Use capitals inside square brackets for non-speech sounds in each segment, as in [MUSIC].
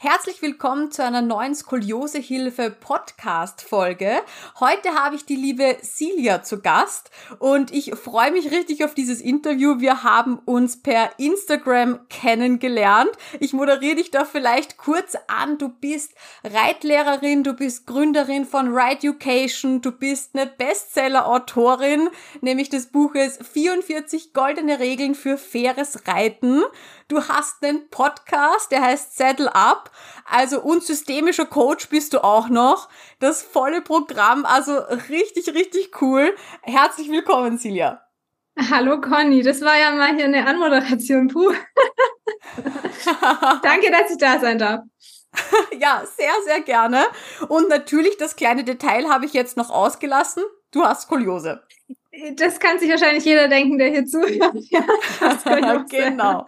Herzlich willkommen zu einer neuen Skoliosehilfe Podcast Folge. Heute habe ich die liebe Silja zu Gast und ich freue mich richtig auf dieses Interview. Wir haben uns per Instagram kennengelernt. Ich moderiere dich da vielleicht kurz an. Du bist Reitlehrerin, du bist Gründerin von Ride Education, du bist eine Bestseller-Autorin, nämlich des Buches 44 goldene Regeln für faires Reiten. Du hast einen Podcast, der heißt Saddle Up. Also und systemischer Coach bist du auch noch. Das volle Programm, also richtig, richtig cool. Herzlich willkommen, Silja. Hallo Conny, das war ja mal hier eine Anmoderation. Puh. [LAUGHS] Danke, dass ich da sein darf. ja, sehr, sehr gerne. Und natürlich, das kleine Detail habe ich jetzt noch ausgelassen. Du hast Skoliose. Das kann sich wahrscheinlich jeder denken, der hier zuhört. [LAUGHS] Ja, genau.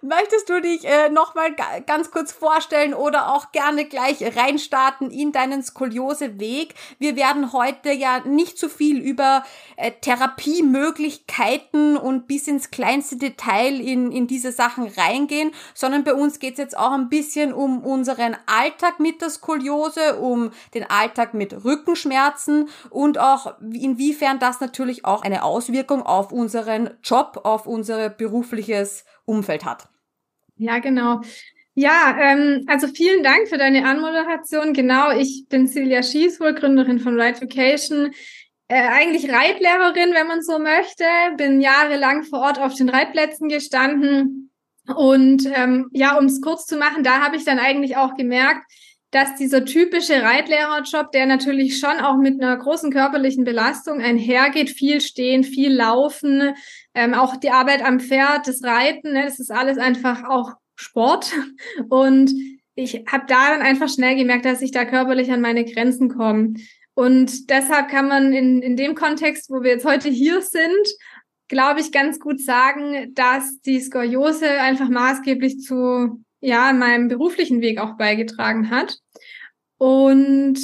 Möchtest du dich äh, nochmal ganz kurz vorstellen oder auch gerne gleich reinstarten in deinen Skoliose-Weg? Wir werden heute ja nicht so viel über äh, Therapiemöglichkeiten und bis ins kleinste Detail in, in diese Sachen reingehen, sondern bei uns geht es jetzt auch ein bisschen um unseren Alltag mit der Skoliose, um den Alltag mit Rückenschmerzen und auch inwiefern das natürlich auch eine Auswirkung auf unseren Job, auf unser berufliches Umfeld hat. Ja, genau. Ja, ähm, also vielen Dank für deine Anmoderation. Genau, ich bin Silja Schießwohl, Gründerin von Ride Vacation. Äh, eigentlich Reitlehrerin, wenn man so möchte. Bin jahrelang vor Ort auf den Reitplätzen gestanden. Und ähm, ja, um es kurz zu machen, da habe ich dann eigentlich auch gemerkt, dass dieser typische Reitlehrerjob, der natürlich schon auch mit einer großen körperlichen Belastung einhergeht, viel stehen, viel laufen, ähm, auch die Arbeit am Pferd, das Reiten, ne, das ist alles einfach auch Sport. Und ich habe da dann einfach schnell gemerkt, dass ich da körperlich an meine Grenzen komme. Und deshalb kann man in, in dem Kontext, wo wir jetzt heute hier sind, glaube ich, ganz gut sagen, dass die Skoliose einfach maßgeblich zu ja meinem beruflichen Weg auch beigetragen hat. Und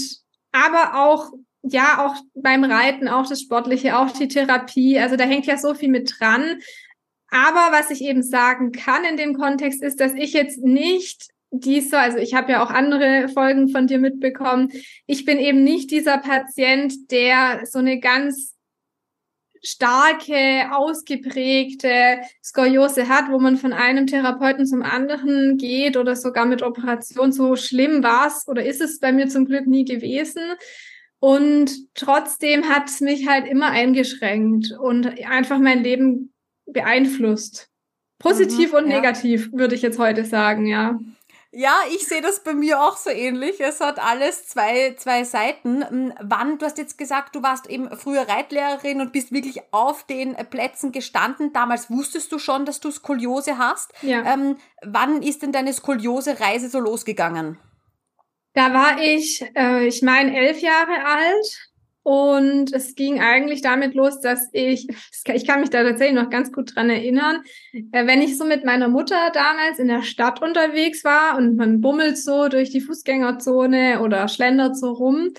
aber auch ja auch beim Reiten, auch das Sportliche, auch die Therapie. Also da hängt ja so viel mit dran. Aber was ich eben sagen kann in dem Kontext ist, dass ich jetzt nicht dieser, also ich habe ja auch andere Folgen von dir mitbekommen, ich bin eben nicht dieser Patient, der so eine ganz starke, ausgeprägte Skoliose hat, wo man von einem Therapeuten zum anderen geht oder sogar mit Operation. So schlimm war es oder ist es bei mir zum Glück nie gewesen. Und trotzdem hat es mich halt immer eingeschränkt und einfach mein Leben beeinflusst. Positiv mhm, und negativ, ja. würde ich jetzt heute sagen, ja. Ja, ich sehe das bei mir auch so ähnlich. Es hat alles zwei, zwei Seiten. Hm, wann, du hast jetzt gesagt, du warst eben früher Reitlehrerin und bist wirklich auf den Plätzen gestanden. Damals wusstest du schon, dass du Skoliose hast. Ja. Ähm, wann ist denn deine Skoliose-Reise so losgegangen? Da war ich, äh, ich meine, elf Jahre alt und es ging eigentlich damit los, dass ich, ich kann mich da tatsächlich noch ganz gut dran erinnern, äh, wenn ich so mit meiner Mutter damals in der Stadt unterwegs war und man bummelt so durch die Fußgängerzone oder schlendert so rum,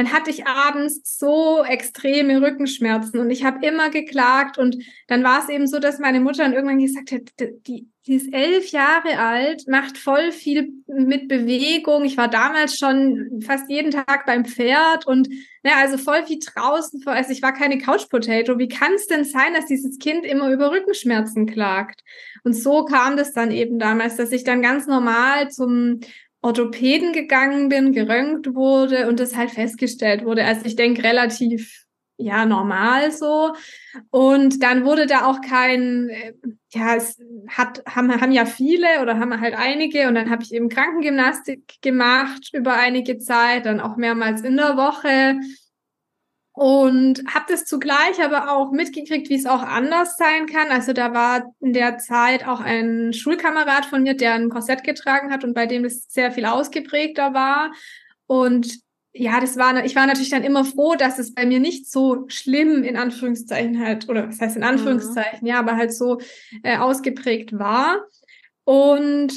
dann hatte ich abends so extreme Rückenschmerzen und ich habe immer geklagt und dann war es eben so, dass meine Mutter dann irgendwann gesagt hat, die, die ist elf Jahre alt, macht voll viel mit Bewegung. Ich war damals schon fast jeden Tag beim Pferd und ne, also voll viel draußen. Also ich war keine Couch Potato. Wie kann es denn sein, dass dieses Kind immer über Rückenschmerzen klagt? Und so kam das dann eben damals, dass ich dann ganz normal zum Orthopäden gegangen bin, geröntgt wurde und das halt festgestellt wurde. Also ich denke relativ ja normal so. Und dann wurde da auch kein, äh, ja, es hat, haben, haben ja viele oder haben halt einige und dann habe ich eben Krankengymnastik gemacht über einige Zeit, dann auch mehrmals in der Woche und habe das zugleich aber auch mitgekriegt, wie es auch anders sein kann. Also da war in der Zeit auch ein Schulkamerad von mir, der ein Korsett getragen hat und bei dem es sehr viel ausgeprägter war. Und ja, das war, ich war natürlich dann immer froh, dass es bei mir nicht so schlimm in Anführungszeichen halt, oder was heißt in mhm. Anführungszeichen, mhm. ja, aber halt so äh, ausgeprägt war. Und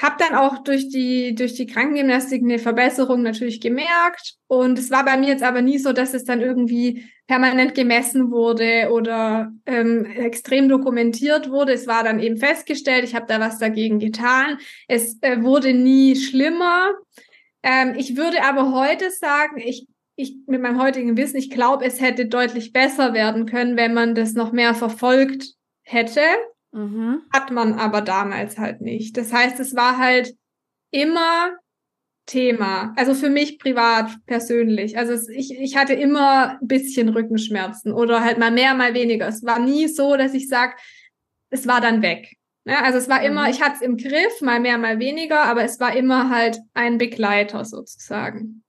habe dann auch durch die, durch die Krankengymnastik eine Verbesserung natürlich gemerkt. Und es war bei mir jetzt aber nie so, dass es dann irgendwie permanent gemessen wurde oder ähm, extrem dokumentiert wurde. Es war dann eben festgestellt, ich habe da was dagegen getan. Es äh, wurde nie schlimmer. Ähm, ich würde aber heute sagen, ich, ich mit meinem heutigen Wissen, ich glaube, es hätte deutlich besser werden können, wenn man das noch mehr verfolgt hätte. Mhm. Hat man aber damals halt nicht. Das heißt, es war halt immer Thema. Also für mich privat, persönlich. Also es, ich, ich hatte immer ein bisschen Rückenschmerzen oder halt mal mehr, mal weniger. Es war nie so, dass ich sage, es war dann weg. Ja, also es war immer, mhm. ich hatte es im Griff, mal mehr, mal weniger, aber es war immer halt ein Begleiter sozusagen.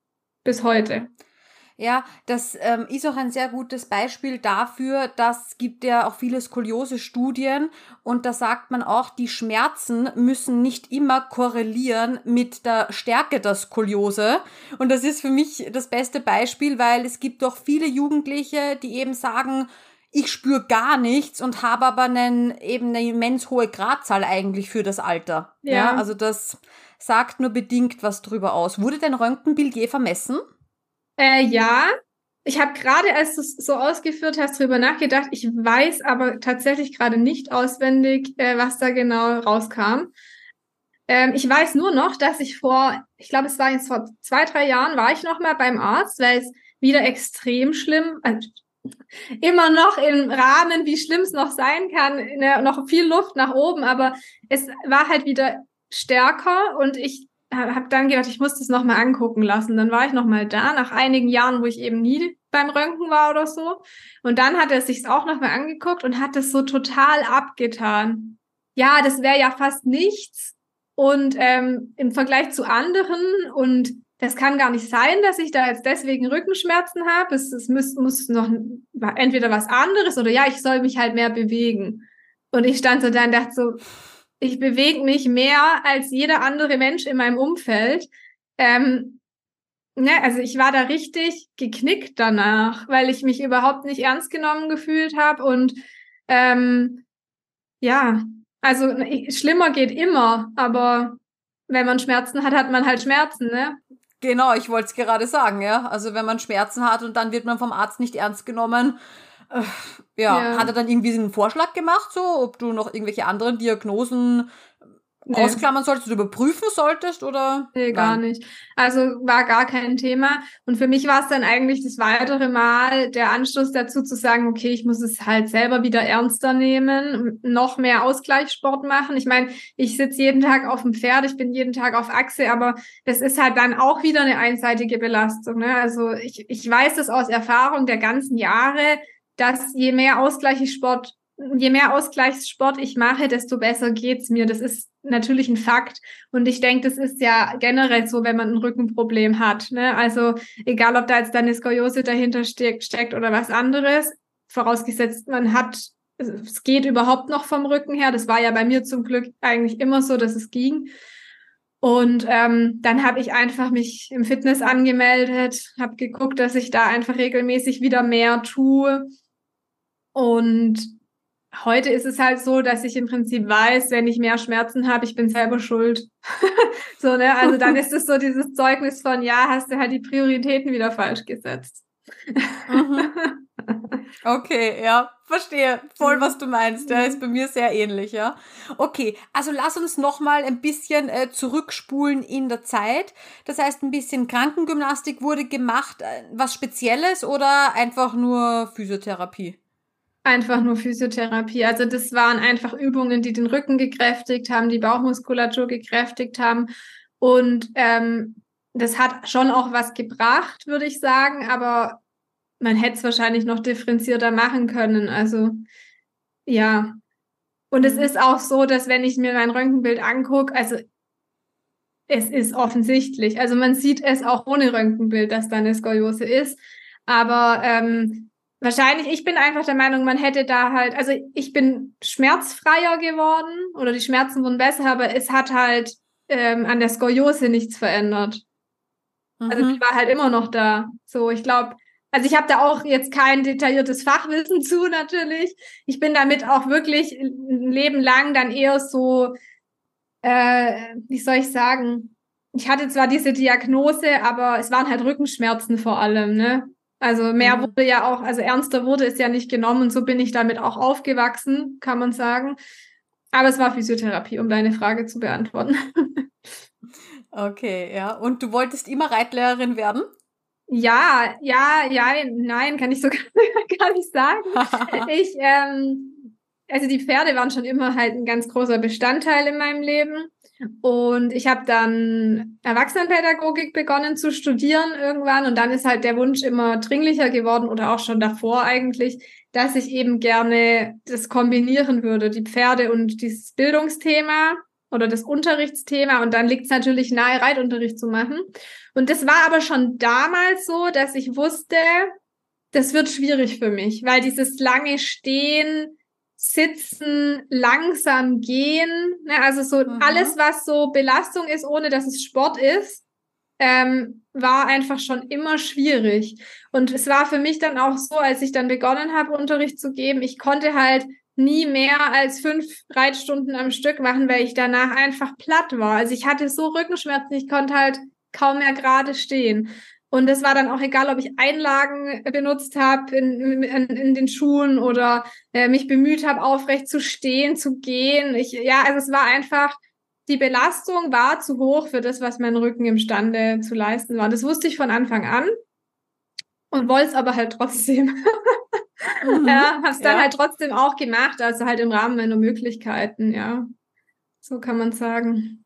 Bis heute. Ja, das ähm, ist auch ein sehr gutes Beispiel dafür, dass gibt ja auch viele Skoliose-Studien und da sagt man auch, die Schmerzen müssen nicht immer korrelieren mit der Stärke der Skoliose. Und das ist für mich das beste Beispiel, weil es gibt doch viele Jugendliche, die eben sagen, ich spüre gar nichts und habe aber einen, eben eine immens hohe Gradzahl eigentlich für das Alter. Ja. ja also das sagt nur bedingt was drüber aus. Wurde dein Röntgenbild je vermessen? Äh, ja, ich habe gerade, als du es so ausgeführt hast, darüber nachgedacht. Ich weiß aber tatsächlich gerade nicht auswendig, äh, was da genau rauskam. Ähm, ich weiß nur noch, dass ich vor, ich glaube, es war jetzt vor zwei, drei Jahren, war ich noch mal beim Arzt, weil es wieder extrem schlimm, also immer noch im Rahmen, wie schlimm es noch sein kann, ne, noch viel Luft nach oben, aber es war halt wieder stärker und ich habe dann gedacht, ich muss das nochmal angucken lassen. Dann war ich nochmal da, nach einigen Jahren, wo ich eben nie beim Röntgen war oder so. Und dann hat er sich's auch nochmal angeguckt und hat das so total abgetan. Ja, das wäre ja fast nichts. Und ähm, im Vergleich zu anderen und das kann gar nicht sein, dass ich da jetzt deswegen Rückenschmerzen habe. Es, es muss, muss noch entweder was anderes oder ja, ich soll mich halt mehr bewegen. Und ich stand so da und dachte so, ich bewege mich mehr als jeder andere Mensch in meinem Umfeld. Ähm, ne, also ich war da richtig geknickt danach, weil ich mich überhaupt nicht ernst genommen gefühlt habe und ähm, ja, also schlimmer geht immer, aber wenn man Schmerzen hat, hat man halt Schmerzen, ne? Genau, ich wollte es gerade sagen, ja. Also wenn man Schmerzen hat und dann wird man vom Arzt nicht ernst genommen, äh, ja, ja, hat er dann irgendwie einen Vorschlag gemacht, so, ob du noch irgendwelche anderen Diagnosen nee. ausklammern solltest oder überprüfen solltest oder? Nee, gar Nein. nicht. Also war gar kein Thema. Und für mich war es dann eigentlich das weitere Mal der Anschluss dazu zu sagen, okay, ich muss es halt selber wieder ernster nehmen, noch mehr Ausgleichssport machen. Ich meine, ich sitze jeden Tag auf dem Pferd, ich bin jeden Tag auf Achse, aber das ist halt dann auch wieder eine einseitige Belastung. Ne? Also ich, ich weiß das aus Erfahrung der ganzen Jahre, dass je mehr Ausgleichssport, je mehr Ausgleichssport ich mache, desto besser geht's mir. Das ist natürlich ein Fakt. Und ich denke, das ist ja generell so, wenn man ein Rückenproblem hat. Ne? Also egal, ob da jetzt eine Skoliose dahinter steckt, steckt oder was anderes, vorausgesetzt, man hat, es geht überhaupt noch vom Rücken her. Das war ja bei mir zum Glück eigentlich immer so, dass es ging. Und ähm, dann habe ich einfach mich im Fitness angemeldet, habe geguckt, dass ich da einfach regelmäßig wieder mehr tue. Und heute ist es halt so, dass ich im Prinzip weiß, wenn ich mehr Schmerzen habe, ich bin selber schuld. [LAUGHS] so, ne? Also dann ist es so dieses Zeugnis von, ja, hast du halt die Prioritäten wieder falsch gesetzt. mhm. Okay, ja, verstehe voll, was du meinst. Der ist bei mir sehr ähnlich, ja. Okay, also lass uns noch mal ein bisschen äh, zurückspulen in der Zeit. Das heißt, ein bisschen Krankengymnastik wurde gemacht, äh, was Spezielles oder einfach nur Physiotherapie? Einfach nur Physiotherapie. Also das waren einfach Übungen, die den Rücken gekräftigt haben, die Bauchmuskulatur gekräftigt haben. Und ähm, das hat schon auch was gebracht, würde ich sagen, aber man hätte es wahrscheinlich noch differenzierter machen können. Also ja. Und es mhm. ist auch so, dass wenn ich mir mein Röntgenbild angucke, also es ist offensichtlich. Also man sieht es auch ohne Röntgenbild, dass da eine Skoliose ist. Aber ähm, wahrscheinlich, ich bin einfach der Meinung, man hätte da halt, also ich bin schmerzfreier geworden oder die Schmerzen wurden besser, aber es hat halt ähm, an der Skoliose nichts verändert. Also mhm. Also die war halt immer noch da. So, ich glaube, also ich habe da auch jetzt kein detailliertes Fachwissen [LAUGHS] zu natürlich. Ich bin damit auch wirklich ein Leben lang dann eher so, äh, wie soll ich sagen, ich hatte zwar diese Diagnose, aber es waren halt Rückenschmerzen vor allem, ne? Also mehr mhm. wurde ja auch, also ernster wurde es ja nicht genommen und so bin ich damit auch aufgewachsen, kann man sagen. Aber es war Physiotherapie, um deine Frage zu beantworten. [LAUGHS] Okay, ja. Und du wolltest immer Reitlehrerin werden? Ja, ja, ja, nein, kann ich so [LAUGHS] gar nicht sagen. [LAUGHS] ich, ähm, also die Pferde waren schon immer halt ein ganz großer Bestandteil in meinem Leben. Und ich habe dann Erwachsenenpädagogik begonnen zu studieren irgendwann. Und dann ist halt der Wunsch immer dringlicher geworden oder auch schon davor eigentlich, dass ich eben gerne das kombinieren würde, die Pferde und dieses Bildungsthema oder das Unterrichtsthema. Und dann liegt es natürlich nahe, Reitunterricht zu machen. Und das war aber schon damals so, dass ich wusste, das wird schwierig für mich, weil dieses lange Stehen, Sitzen, langsam gehen, ne, also so mhm. alles, was so Belastung ist, ohne dass es Sport ist, ähm, war einfach schon immer schwierig. Und es war für mich dann auch so, als ich dann begonnen habe, Unterricht zu geben, ich konnte halt nie mehr als fünf Reitstunden am Stück machen, weil ich danach einfach platt war. Also ich hatte so Rückenschmerzen, ich konnte halt kaum mehr gerade stehen. Und es war dann auch egal, ob ich Einlagen benutzt habe in, in, in, den Schuhen oder äh, mich bemüht habe, aufrecht zu stehen, zu gehen. Ich, ja, also es war einfach, die Belastung war zu hoch für das, was mein Rücken imstande zu leisten war. Das wusste ich von Anfang an und wollte es aber halt trotzdem. mhm, [LAUGHS] ja, habe es dann ja. halt trotzdem auch gemacht, also halt im Rahmen meiner Möglichkeiten, ja. So kann man sagen.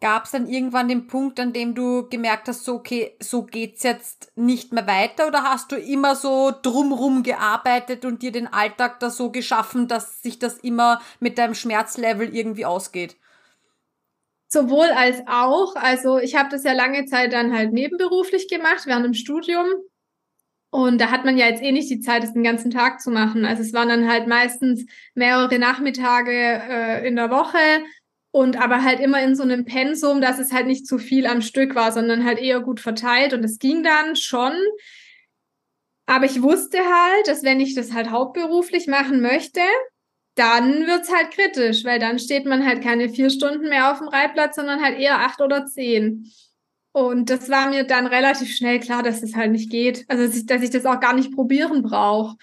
Gab es dann irgendwann den Punkt, an dem du gemerkt hast, so okay, so geht's jetzt nicht mehr weiter oder hast du immer so drumrum gearbeitet und dir den Alltag da so geschaffen, dass sich das immer mit deinem Schmerzlevel irgendwie ausgeht? Sowohl als auch. Also ich habe das ja lange Zeit dann halt nebenberuflich gemacht, während dem Studium. Und da hat man ja jetzt eh nicht die Zeit, das den ganzen Tag zu machen. Also es waren dann halt meistens mehrere Nachmittage äh, in der Woche und aber halt immer in so einem Pensum, dass es halt nicht zu viel am Stück war, sondern halt eher gut verteilt und es ging dann schon. Aber ich wusste halt, dass wenn ich das halt hauptberuflich machen möchte, dann wird's halt kritisch, weil dann steht man halt keine vier Stunden mehr auf dem Reitplatz, sondern halt eher acht oder zehn. Und das war mir dann relativ schnell klar, dass das halt nicht geht. Also, dass ich, dass ich das auch gar nicht probieren brauche.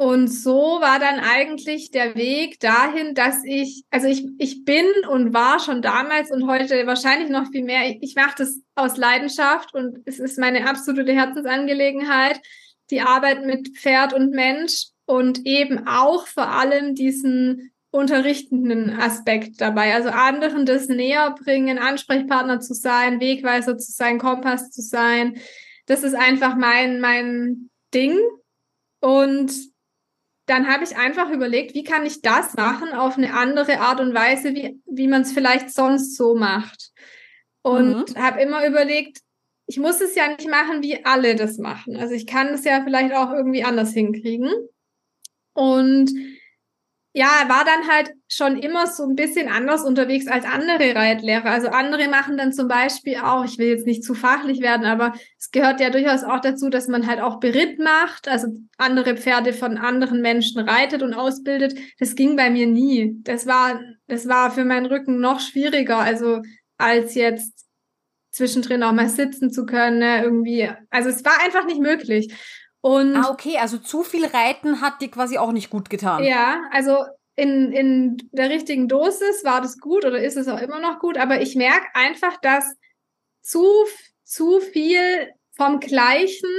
Und so war dann eigentlich der Weg dahin, dass ich, also ich, ich bin und war schon damals und heute wahrscheinlich noch viel mehr, ich, ich mache das aus Leidenschaft und es ist meine absolute Herzensangelegenheit, die Arbeit mit Pferd und Mensch und eben auch vor allem diesen unterrichtenden Aspekt dabei, also anderen das näher bringen, Ansprechpartner zu sein, Wegweiser zu sein, Kompass zu sein. Das ist einfach mein, mein Ding. Und dann habe ich einfach überlegt, wie kann ich das machen auf eine andere Art und Weise, wie, wie man es vielleicht sonst so macht. Und mhm. habe immer überlegt, ich muss es ja nicht machen, wie alle das machen. Also ich kann es ja vielleicht auch irgendwie anders hinkriegen. Und ja, war dann halt schon immer so ein bisschen anders unterwegs als andere Reitlehrer. Also andere machen dann zum Beispiel auch, ich will jetzt nicht zu fachlich werden, aber es gehört ja durchaus auch dazu, dass man halt auch Beritt macht, also andere Pferde von anderen Menschen reitet und ausbildet. Das ging bei mir nie. Das war, das war für meinen Rücken noch schwieriger, also als jetzt zwischendrin auch mal sitzen zu können, ne, irgendwie. Also es war einfach nicht möglich. Und ah, okay, also zu viel Reiten hat dir quasi auch nicht gut getan. Ja, also in, in der richtigen Dosis war das gut oder ist es auch immer noch gut, aber ich merke einfach, dass zu, zu viel vom Gleichen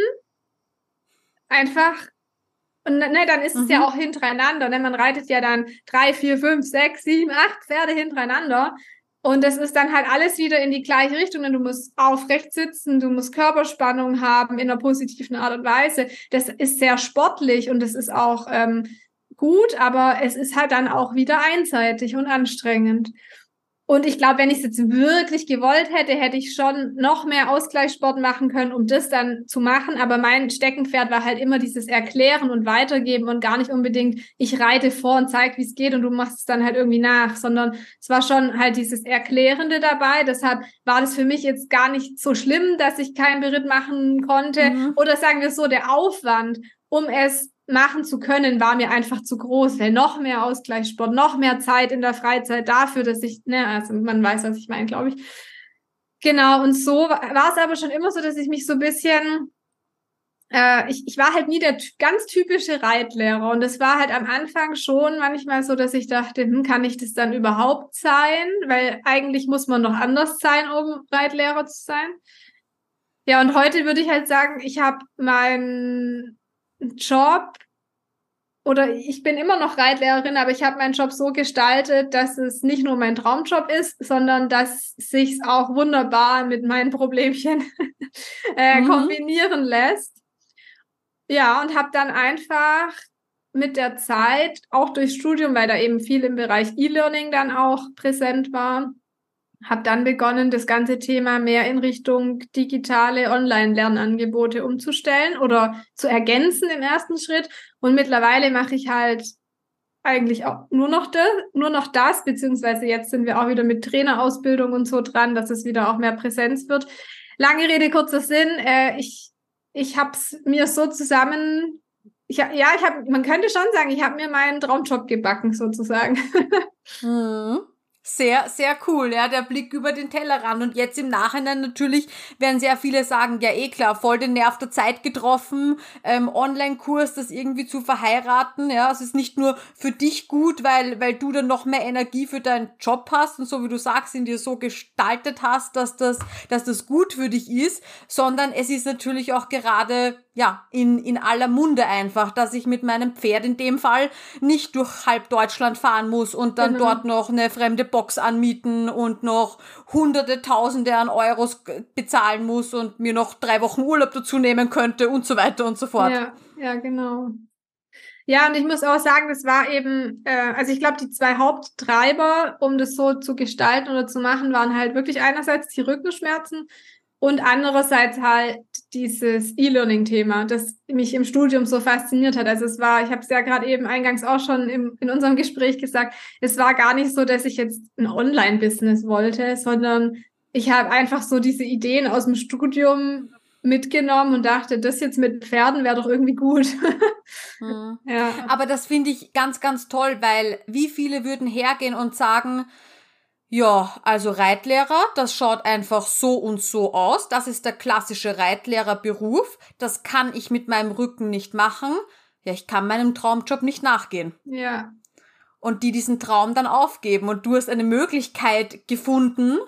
einfach und ne, dann ist es ja mhm. auch hintereinander. Ne? Man reitet ja dann drei, vier, fünf, sechs, sieben, acht Pferde hintereinander. Und das ist dann halt alles wieder in die gleiche Richtung. Du musst aufrecht sitzen, du musst Körperspannung haben in einer positiven Art und Weise. Das ist sehr sportlich und das ist auch ähm, gut, aber es ist halt dann auch wieder einseitig und anstrengend. Und ich glaube, wenn ich es jetzt wirklich gewollt hätte, hätte ich schon noch mehr Ausgleichssport machen können, um das dann zu machen. Aber mein Steckenpferd war halt immer dieses Erklären und Weitergeben und gar nicht unbedingt, ich reite vor und zeige, wie es geht und du machst es dann halt irgendwie nach, sondern es war schon halt dieses Erklärende dabei. Deshalb war das für mich jetzt gar nicht so schlimm, dass ich keinen Beritt machen konnte. Mhm. Oder sagen wir so, der Aufwand, um es machen zu können, war mir einfach zu groß. Weil noch mehr Ausgleichssport, noch mehr Zeit in der Freizeit dafür, dass ich, ne, also man weiß, was ich meine, glaube ich. Genau, und so war es aber schon immer so, dass ich mich so ein bisschen, äh, ich, ich war halt nie der ganz typische Reitlehrer. Und es war halt am Anfang schon manchmal so, dass ich dachte, hm, kann ich das dann überhaupt sein? Weil eigentlich muss man noch anders sein, um Reitlehrer zu sein. Ja, und heute würde ich halt sagen, ich habe mein Job oder ich bin immer noch Reitlehrerin, aber ich habe meinen Job so gestaltet, dass es nicht nur mein Traumjob ist, sondern dass sich auch wunderbar mit meinen Problemchen [LAUGHS] äh, mhm. kombinieren lässt. Ja, und habe dann einfach mit der Zeit, auch durchs Studium, weil da eben viel im Bereich E-Learning dann auch präsent war, habe dann begonnen, das ganze Thema mehr in Richtung digitale Online-Lernangebote umzustellen oder zu ergänzen im ersten Schritt. Und mittlerweile mache ich halt eigentlich auch nur noch das, nur noch das, beziehungsweise jetzt sind wir auch wieder mit Trainerausbildung und so dran, dass es wieder auch mehr Präsenz wird. Lange Rede, kurzer Sinn. Äh, ich ich habe es mir so zusammen, ich, ja, ich habe, man könnte schon sagen, ich habe mir meinen Traumjob gebacken sozusagen. [LAUGHS] Mhm. Sehr, sehr cool, ja, der Blick über den Tellerrand. Und jetzt im Nachhinein natürlich werden sehr viele sagen, ja eh klar, voll den Nerv der Zeit getroffen, ähm, Online-Kurs, das irgendwie zu verheiraten, ja, es ist nicht nur für dich gut, weil, weil du dann noch mehr Energie für deinen Job hast und so wie du sagst, in dir so gestaltet hast, dass das, dass das gut für dich ist, sondern es ist natürlich auch gerade ja, in, in aller Munde einfach, dass ich mit meinem Pferd in dem Fall nicht durch halb Deutschland fahren muss und dann genau. dort noch eine fremde Box anmieten und noch hunderte, tausende an Euros bezahlen muss und mir noch drei Wochen Urlaub dazu nehmen könnte und so weiter und so fort. Ja, ja, genau. Ja, und ich muss auch sagen, das war eben, äh, also ich glaube, die zwei Haupttreiber, um das so zu gestalten oder zu machen, waren halt wirklich einerseits die Rückenschmerzen und andererseits halt dieses E-Learning-Thema, das mich im Studium so fasziniert hat. Also es war, ich habe es ja gerade eben eingangs auch schon im, in unserem Gespräch gesagt, es war gar nicht so, dass ich jetzt ein Online-Business wollte, sondern ich habe einfach so diese Ideen aus dem Studium mitgenommen und dachte, das jetzt mit Pferden wäre doch irgendwie gut. [LAUGHS] hm. ja. Aber das finde ich ganz, ganz toll, weil wie viele würden hergehen und sagen, ja, also Reitlehrer, das schaut einfach so und so aus. Das ist der klassische Reitlehrerberuf. Das kann ich mit meinem Rücken nicht machen. Ja, ich kann meinem Traumjob nicht nachgehen. Ja. Und die diesen Traum dann aufgeben. Und du hast eine Möglichkeit gefunden,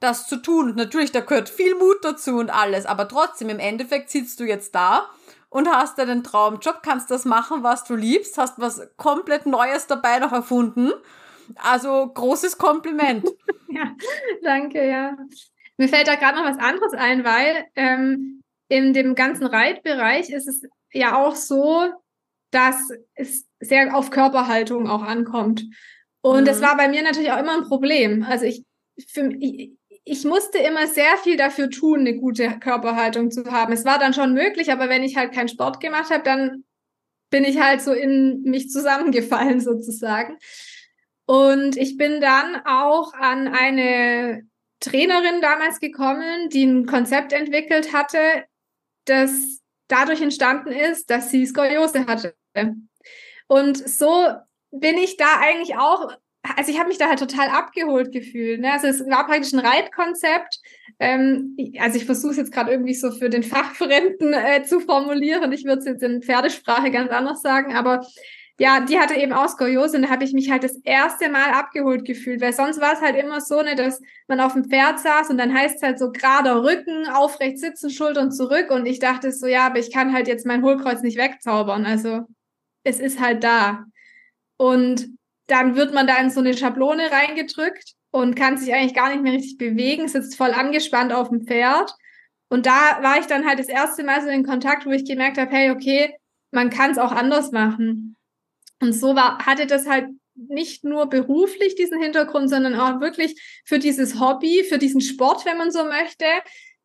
das zu tun. Und natürlich, da gehört viel Mut dazu und alles. Aber trotzdem, im Endeffekt sitzt du jetzt da und hast deinen Traumjob, kannst das machen, was du liebst, hast was komplett Neues dabei noch erfunden also großes Kompliment. [LAUGHS] ja, danke, ja. Mir fällt da gerade noch was anderes ein, weil ähm, in dem ganzen Reitbereich ist es ja auch so, dass es sehr auf Körperhaltung auch ankommt. Und mhm. das war bei mir natürlich auch immer ein Problem. Also ich, für, ich, ich musste immer sehr viel dafür tun, eine gute Körperhaltung zu haben. Es war dann schon möglich, aber wenn ich halt keinen Sport gemacht habe, dann bin ich halt so in mich zusammengefallen [LAUGHS] sozusagen. Und ich bin dann auch an eine Trainerin damals gekommen, die ein Konzept entwickelt hatte, das dadurch entstanden ist, dass sie Skoliose hatte. Und so bin ich da eigentlich auch, also ich habe mich da halt total abgeholt gefühlt. Ne? Also es war praktisch ein Reitkonzept. Ähm, also ich versuche es jetzt gerade irgendwie so für den Fachfremden äh, zu formulieren. Ich würde es jetzt in Pferdesprache ganz anders sagen, aber ja, die hatte eben auch Skoliose und da habe ich mich halt das erste Mal abgeholt gefühlt, weil sonst war es halt immer so, ne, dass man auf dem Pferd saß und dann heißt es halt so gerader Rücken, aufrecht sitzen, Schultern zurück und ich dachte so, ja, aber ich kann halt jetzt mein Hohlkreuz nicht wegzaubern, also es ist halt da. Und dann wird man da in so eine Schablone reingedrückt und kann sich eigentlich gar nicht mehr richtig bewegen, sitzt voll angespannt auf dem Pferd. Und da war ich dann halt das erste Mal so in Kontakt, wo ich gemerkt habe, hey, okay, man kann es auch anders machen. Und so war, hatte das halt nicht nur beruflich diesen Hintergrund, sondern auch wirklich für dieses Hobby, für diesen Sport, wenn man so möchte,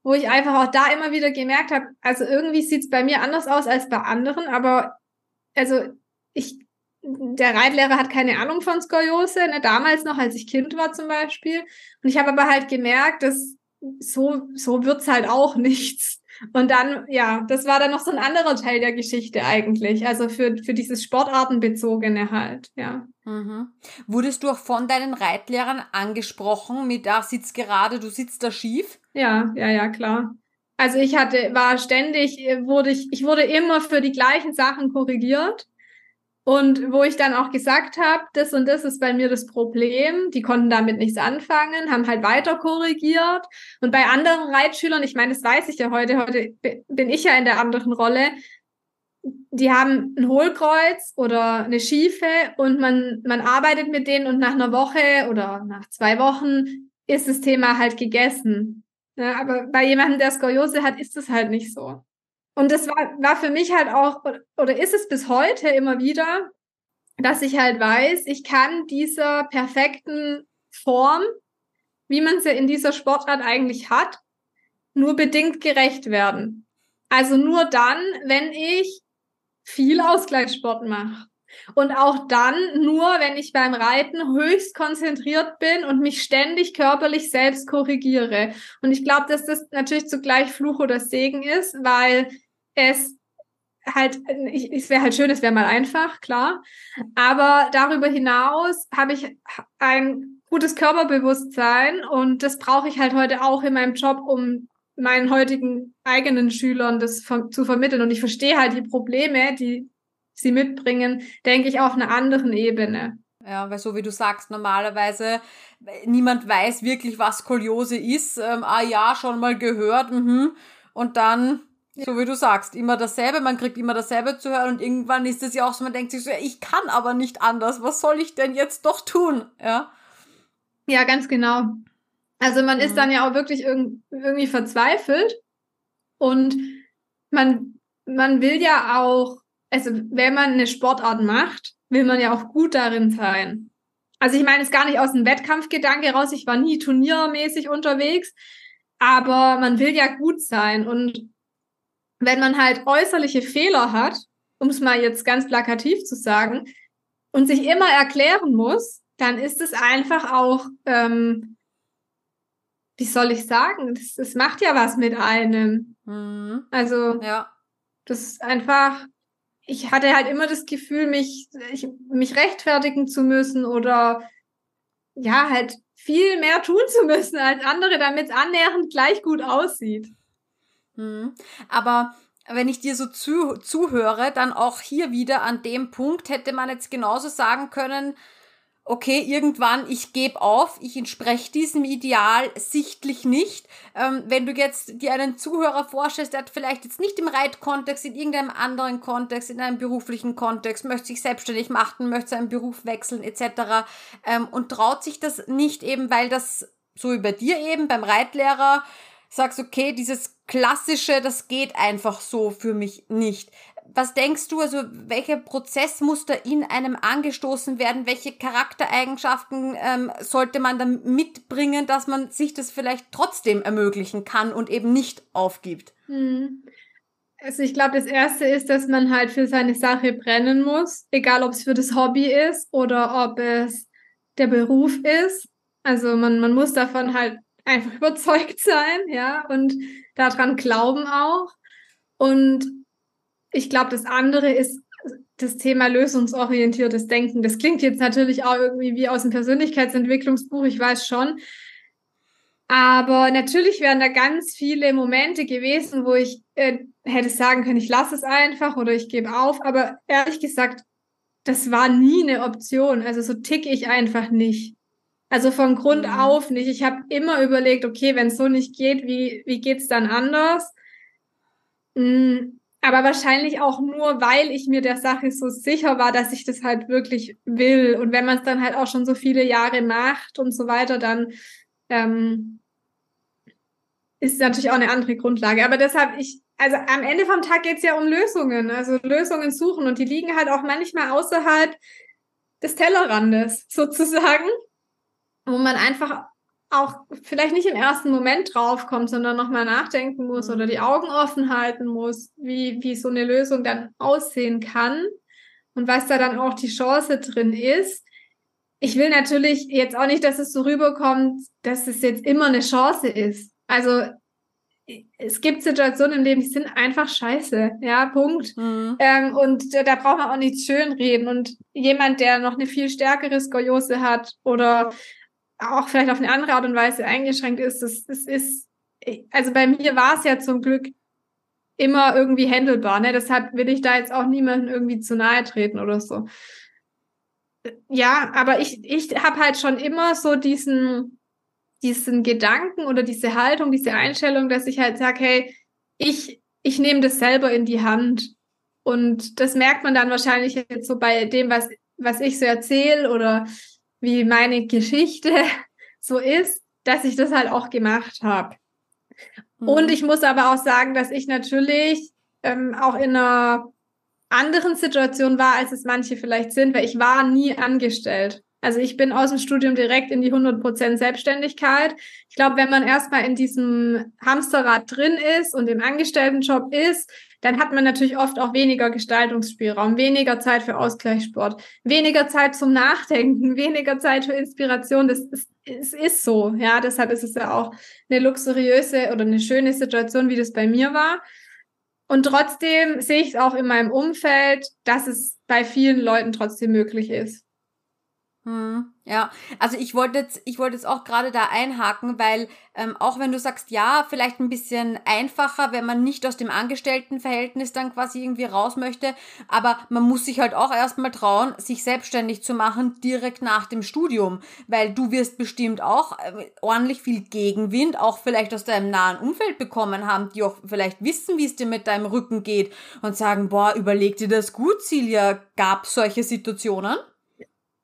wo ich einfach auch da immer wieder gemerkt habe, also irgendwie sieht es bei mir anders aus als bei anderen, aber also ich, der Reitlehrer hat keine Ahnung von Skoliose, ne, damals noch, als ich Kind war zum Beispiel. Und ich habe aber halt gemerkt, dass so, so wird's halt auch [LAUGHS] nichts. Und dann, ja, das war dann noch so ein anderer Teil der Geschichte eigentlich. Also für, für dieses Sportartenbezogene halt, ja. Mhm. Wurdest du auch von deinen Reitlehrern angesprochen mit, da sitzt gerade, du sitzt da schief? Ja, ja, ja, klar. Also ich hatte, war ständig, wurde ich, ich wurde immer für die gleichen Sachen korrigiert. Und wo ich dann auch gesagt habe, das und das ist bei mir das Problem, die konnten damit nichts anfangen, haben halt weiter korrigiert. Und bei anderen Reitschülern, ich meine, das weiß ich ja heute, heute bin ich ja in der anderen Rolle, die haben ein Hohlkreuz oder eine Schiefe und man, man arbeitet mit denen und nach einer Woche oder nach zwei Wochen ist das Thema halt gegessen. Ja, aber bei jemandem, der Skoliose hat, ist das halt nicht so. Und das war, war für mich halt auch, oder ist es bis heute immer wieder, dass ich halt weiß, ich kann dieser perfekten Form, wie man sie in dieser Sportart eigentlich hat, nur bedingt gerecht werden. Also nur dann, wenn ich viel Ausgleichssport mache. Und auch dann nur, wenn ich beim Reiten höchst konzentriert bin und mich ständig körperlich selbst korrigiere. Und ich glaube, dass das natürlich zugleich Fluch oder Segen ist, weil es halt, ich, es wäre halt schön, es wäre mal einfach, klar. Aber darüber hinaus habe ich ein gutes Körperbewusstsein und das brauche ich halt heute auch in meinem Job, um meinen heutigen eigenen Schülern das zu vermitteln. Und ich verstehe halt die Probleme, die sie mitbringen, denke ich, auf einer anderen Ebene. Ja, weil so wie du sagst, normalerweise niemand weiß wirklich, was Skoliose ist. Ähm, ah ja, schon mal gehört. Mhm. Und dann so wie du sagst, immer dasselbe, man kriegt immer dasselbe zu hören und irgendwann ist es ja auch so, man denkt sich so, ich kann aber nicht anders, was soll ich denn jetzt doch tun? Ja, ja ganz genau. Also man mhm. ist dann ja auch wirklich irg irgendwie verzweifelt und man, man will ja auch, also wenn man eine Sportart macht, will man ja auch gut darin sein. Also ich meine es gar nicht aus dem Wettkampfgedanke raus, ich war nie turniermäßig unterwegs, aber man will ja gut sein und wenn man halt äußerliche Fehler hat, um es mal jetzt ganz plakativ zu sagen, und sich immer erklären muss, dann ist es einfach auch, ähm, wie soll ich sagen, das, das macht ja was mit einem. Mhm. Also, ja. das ist einfach, ich hatte halt immer das Gefühl, mich, ich, mich rechtfertigen zu müssen oder ja, halt viel mehr tun zu müssen als andere, damit es annähernd gleich gut aussieht. Mhm. Aber wenn ich dir so zu, zuhöre, dann auch hier wieder an dem Punkt hätte man jetzt genauso sagen können, okay, irgendwann, ich gebe auf, ich entspreche diesem Ideal sichtlich nicht. Ähm, wenn du jetzt dir einen Zuhörer vorstellst, der hat vielleicht jetzt nicht im Reitkontext, in irgendeinem anderen Kontext, in einem beruflichen Kontext, möchte sich selbstständig machen, möchte seinen Beruf wechseln etc. Ähm, und traut sich das nicht eben, weil das, so bei dir eben, beim Reitlehrer, sagst, okay, dieses klassische, das geht einfach so für mich nicht. was denkst du, also welche Prozessmuster in einem angestoßen werden? Welche Charaktereigenschaften ähm, sollte man dann mitbringen, dass man sich das vielleicht trotzdem ermöglichen kann und eben nicht aufgibt? Hm. Also ich glaube, das Erste ist, dass man halt für seine Sache brennen muss, egal ob es für das Hobby ist oder ob es der Beruf ist. Also man, man muss davon halt einfach überzeugt sein, ja, und daran glauben auch. Und ich glaube, das andere ist das Thema lösungsorientiertes Denken. Das klingt jetzt natürlich auch irgendwie wie aus dem Persönlichkeitsentwicklungsbuch, ich weiß schon. Aber natürlich wären da ganz viele Momente gewesen, wo ich äh, hätte sagen können, ich lasse es einfach oder ich gebe auf. Aber ehrlich gesagt, das war nie eine Option. Also so ticke ich einfach nicht. Also von Grund mhm. auf nicht. Ich habe immer überlegt, okay, wenn es so nicht geht, wie, wie geht's dann anders? Mhm. Aber wahrscheinlich auch nur, weil ich mir der Sache so sicher war, dass ich das halt wirklich will. Und wenn man es dann halt auch schon so viele Jahre macht und so weiter, dann ähm, ist natürlich auch eine andere Grundlage. Aber deshalb, ich, also am Ende vom Tag geht's ja um Lösungen, also Lösungen suchen und die liegen halt auch manchmal außerhalb des Tellerrandes sozusagen, wo man einfach auch vielleicht nicht im ersten Moment draufkommt, sondern nochmal nachdenken muss oder die Augen offen halten muss, wie, wie so eine Lösung dann aussehen kann und was da dann auch die Chance drin ist. Ich will natürlich jetzt auch nicht, dass es so rüberkommt, dass es jetzt immer eine Chance ist. Also es gibt Situationen im Leben, die sind einfach scheiße, ja, Punkt. Mhm. Ähm, und da, da braucht man auch nichts schönreden. Und jemand, der noch eine viel stärkere Skoliose hat oder auch vielleicht auf eine andere Art und Weise eingeschränkt ist, das, das ist, also bei mir war es ja zum Glück immer irgendwie handelbar, ne? Deshalb will ich da jetzt auch niemandem irgendwie zu nahe treten oder so. Ja, aber ich, ich habe halt schon immer so diesen, diesen Gedanken oder diese Haltung, diese Einstellung, dass ich halt sage, hey, ich, ich nehme das selber in die Hand. Und das merkt man dann wahrscheinlich jetzt so bei dem, was, was ich so erzähle oder wie meine Geschichte [LAUGHS] so ist, dass ich das halt auch gemacht habe. Mhm. Und ich muss aber auch sagen, dass ich natürlich ähm, auch in einer anderen Situation war, als es manche vielleicht sind, weil ich war nie angestellt. Also ich bin aus dem Studium direkt in die 100% Selbstständigkeit. Ich glaube, wenn man erstmal in diesem Hamsterrad drin ist und im Angestelltenjob ist, dann hat man natürlich oft auch weniger Gestaltungsspielraum, weniger Zeit für Ausgleichssport, weniger Zeit zum Nachdenken, [LAUGHS] weniger Zeit für Inspiration. Das ist, es ist so, ja. Deshalb ist es ja auch eine luxuriöse oder eine schöne Situation, wie das bei mir war. Und trotzdem sehe ich es auch in meinem Umfeld, dass es bei vielen Leuten trotzdem möglich ist. Hm, ja, also ich wollte jetzt, ich wollte jetzt auch gerade da einhaken, weil ähm, auch wenn du sagst, ja, vielleicht ein bisschen einfacher, wenn man nicht aus dem Angestelltenverhältnis dann quasi irgendwie raus möchte, aber man muss sich halt auch erstmal trauen, sich selbstständig zu machen direkt nach dem Studium, weil du wirst bestimmt auch äh, ordentlich viel Gegenwind, auch vielleicht aus deinem nahen Umfeld bekommen haben, die auch vielleicht wissen, wie es dir mit deinem Rücken geht und sagen, boah, überleg dir das gut, Silja, gab solche Situationen?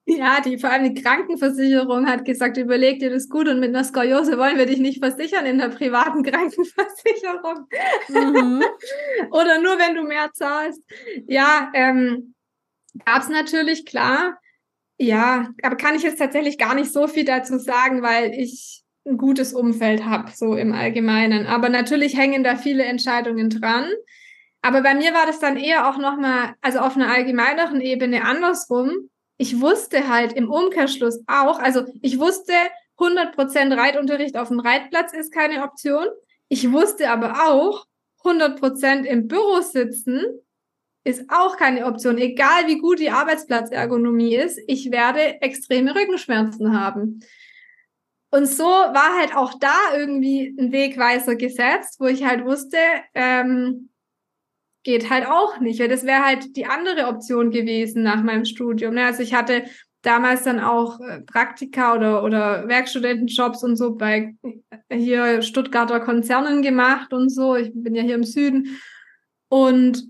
Ja, die, vor allem die Krankenversicherung hat gesagt, überleg dir das gut und mit einer Skoliose wollen wir dich nicht versichern in der privaten [LAUGHS] Krankenversicherung. Mhm. [LAUGHS] Oder nur, wenn du mehr zahlst. Ja, ähm, gab es natürlich, klar. Ja, aber kann ich jetzt tatsächlich gar nicht so viel dazu sagen, weil ich ein gutes Umfeld habe, so im Allgemeinen. Aber natürlich hängen da viele Entscheidungen dran. Aber bei mir war das dann eher auch nochmal, also auf einer allgemeineren Ebene andersrum ich wusste halt im Umkehrschluss auch, also ich wusste, 100% Reitunterricht auf dem Reitplatz ist keine Option. Ich wusste aber auch, 100% im Büro sitzen ist auch keine Option. Egal wie gut die Arbeitsplatzergonomie ist, ich werde extreme Rückenschmerzen haben. Und so war halt auch da irgendwie ein Wegweiser gesetzt, wo ich halt wusste, ähm, geht halt auch nicht, weil das wäre halt die andere Option gewesen nach meinem Studium. Ne? Also ich hatte damals dann auch äh, Praktika oder, oder Werkstudentenjobs und so bei äh, hier Stuttgarter Konzernen gemacht und so. Ich bin ja hier im Süden. Und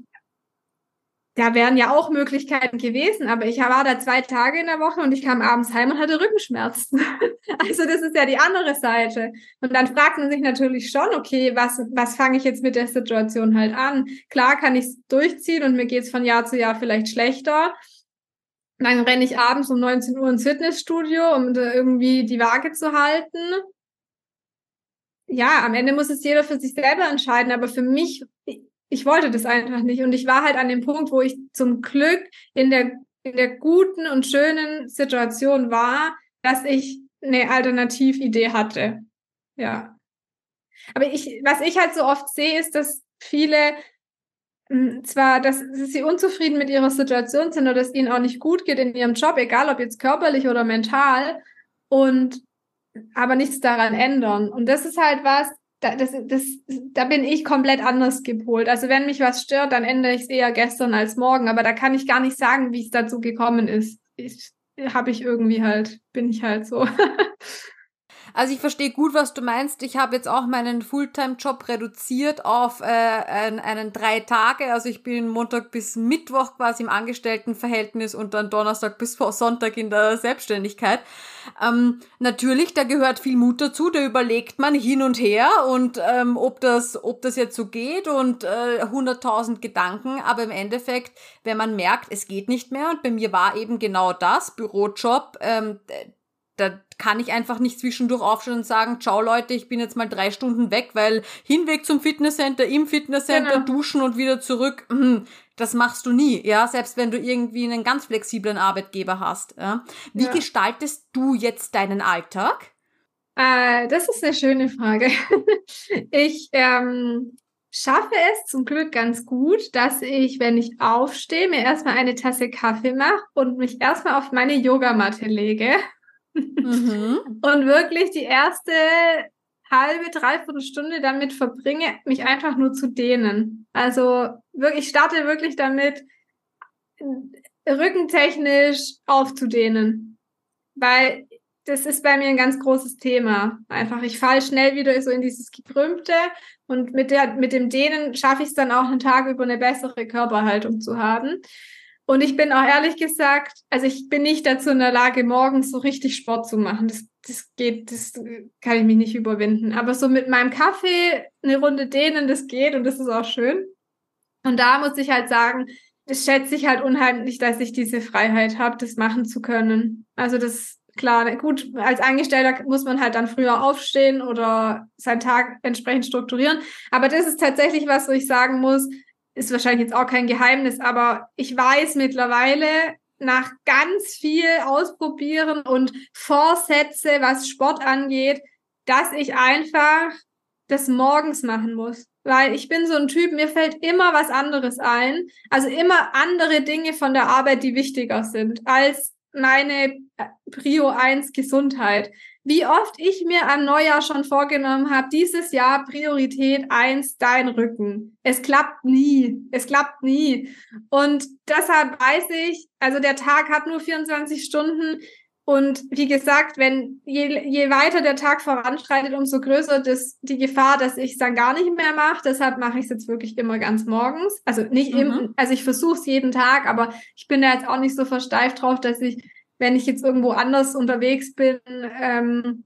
da wären ja auch Möglichkeiten gewesen, aber ich war da zwei Tage in der Woche und ich kam abends heim und hatte Rückenschmerzen. [LAUGHS] also das ist ja die andere Seite. Und dann fragt man sich natürlich schon, okay, was, was fange ich jetzt mit der Situation halt an? Klar kann ich es durchziehen und mir geht's von Jahr zu Jahr vielleicht schlechter. Dann renne ich abends um 19 Uhr ins Fitnessstudio, um irgendwie die Waage zu halten. Ja, am Ende muss es jeder für sich selber entscheiden, aber für mich ich wollte das einfach nicht. Und ich war halt an dem Punkt, wo ich zum Glück in der, in der guten und schönen Situation war, dass ich eine Alternatividee hatte. Ja. Aber ich, was ich halt so oft sehe, ist, dass viele hm, zwar, dass, sie unzufrieden mit ihrer Situation sind oder dass ihnen auch nicht gut geht in ihrem Job, egal ob jetzt körperlich oder mental, und aber nichts daran ändern. Und das ist halt was, da, das, das, da bin ich komplett anders gepolt. Also wenn mich was stört, dann ändere ich es eher gestern als morgen. Aber da kann ich gar nicht sagen, wie es dazu gekommen ist. Ich, habe ich irgendwie halt, bin ich halt so. [LAUGHS] Also ich verstehe gut, was du meinst. Ich habe jetzt auch meinen Fulltime-Job reduziert auf äh, einen, einen drei Tage. Also ich bin Montag bis Mittwoch quasi im Angestelltenverhältnis und dann Donnerstag bis Sonntag in der Selbstständigkeit. Ähm, natürlich, da gehört viel Mut dazu. Da überlegt man hin und her und ähm, ob das, ob das jetzt so geht und äh, 100.000 Gedanken. Aber im Endeffekt, wenn man merkt, es geht nicht mehr und bei mir war eben genau das Bürojob. Ähm, da kann ich einfach nicht zwischendurch aufstehen und sagen, ciao Leute, ich bin jetzt mal drei Stunden weg, weil Hinweg zum Fitnesscenter, im Fitnesscenter, genau. duschen und wieder zurück, hm, das machst du nie, ja, selbst wenn du irgendwie einen ganz flexiblen Arbeitgeber hast. Ja. Wie ja. gestaltest du jetzt deinen Alltag? Äh, das ist eine schöne Frage. [LAUGHS] ich ähm, schaffe es zum Glück ganz gut, dass ich, wenn ich aufstehe, mir erstmal eine Tasse Kaffee mache und mich erstmal auf meine Yogamatte lege Mhm. [LAUGHS] Und wirklich die erste halbe, dreiviertel Stunde damit verbringe, mich einfach nur zu dehnen. Also wirklich, ich starte wirklich damit, rückentechnisch aufzudehnen. Weil das ist bei mir ein ganz großes Thema. Einfach, ich falle schnell wieder so in dieses Gekrümmte und mit, der, mit dem Dehnen schaffe ich es dann auch einen Tag über eine bessere Körperhaltung zu haben. Und ich bin auch ehrlich gesagt, also ich bin nicht dazu in der Lage, morgens so richtig Sport zu machen. Das, das geht, das kann ich mich nicht überwinden. Aber so mit meinem Kaffee eine Runde dehnen, das geht und das ist auch schön. Und da muss ich halt sagen, das schätze ich halt unheimlich, dass ich diese Freiheit habe, das machen zu können. Also das, klar, gut, als Angestellter muss man halt dann früher aufstehen oder seinen Tag entsprechend strukturieren. Aber das ist tatsächlich was, wo ich sagen muss, ist wahrscheinlich jetzt auch kein Geheimnis, aber ich weiß mittlerweile nach ganz viel Ausprobieren und Vorsätze, was Sport angeht, dass ich einfach das morgens machen muss. Weil ich bin so ein Typ, mir fällt immer was anderes ein. Also immer andere Dinge von der Arbeit, die wichtiger sind als meine Prio 1 Gesundheit wie oft ich mir am Neujahr schon vorgenommen habe, dieses Jahr Priorität eins dein Rücken. Es klappt nie. Es klappt nie. Und deshalb weiß ich, also der Tag hat nur 24 Stunden. Und wie gesagt, wenn je, je weiter der Tag voranschreitet, umso größer das, die Gefahr, dass ich es dann gar nicht mehr mache. Deshalb mache ich es jetzt wirklich immer ganz morgens. Also nicht mhm. im, also ich versuche es jeden Tag, aber ich bin da jetzt auch nicht so versteift drauf, dass ich wenn ich jetzt irgendwo anders unterwegs bin, ähm,